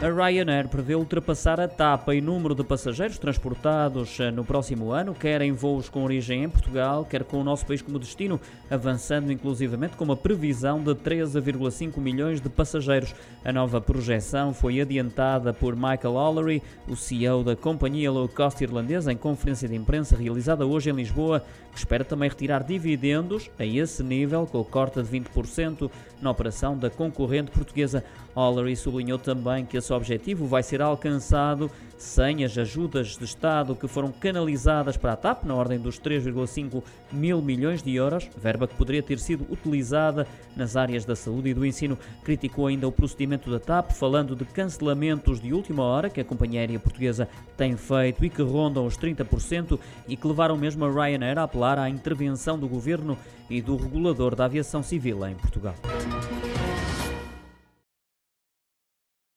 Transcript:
A Ryanair prevê ultrapassar a TAP em número de passageiros transportados eh, no próximo ano, quer em voos com origem em Portugal, quer com o nosso país como destino, avançando inclusivamente com uma previsão de 13,5 milhões de passageiros. A nova projeção foi adiantada por Michael Ollery, o CEO da companhia low cost irlandesa, em conferência de imprensa realizada hoje em Lisboa, que espera também retirar dividendos a esse nível, com o corte de 20% na operação da concorrente portuguesa. Ollery sublinhou também que esse objetivo vai ser alcançado sem as ajudas de Estado que foram canalizadas para a TAP, na ordem dos 3,5 mil milhões de euros, verba que poderia ter sido utilizada nas áreas da saúde e do ensino. Criticou ainda o procedimento da TAP, falando de cancelamentos de última hora que a companhia aérea portuguesa tem feito e que rondam os 30% e que levaram mesmo a Ryanair a apelar à intervenção do governo e do regulador da aviação civil em Portugal.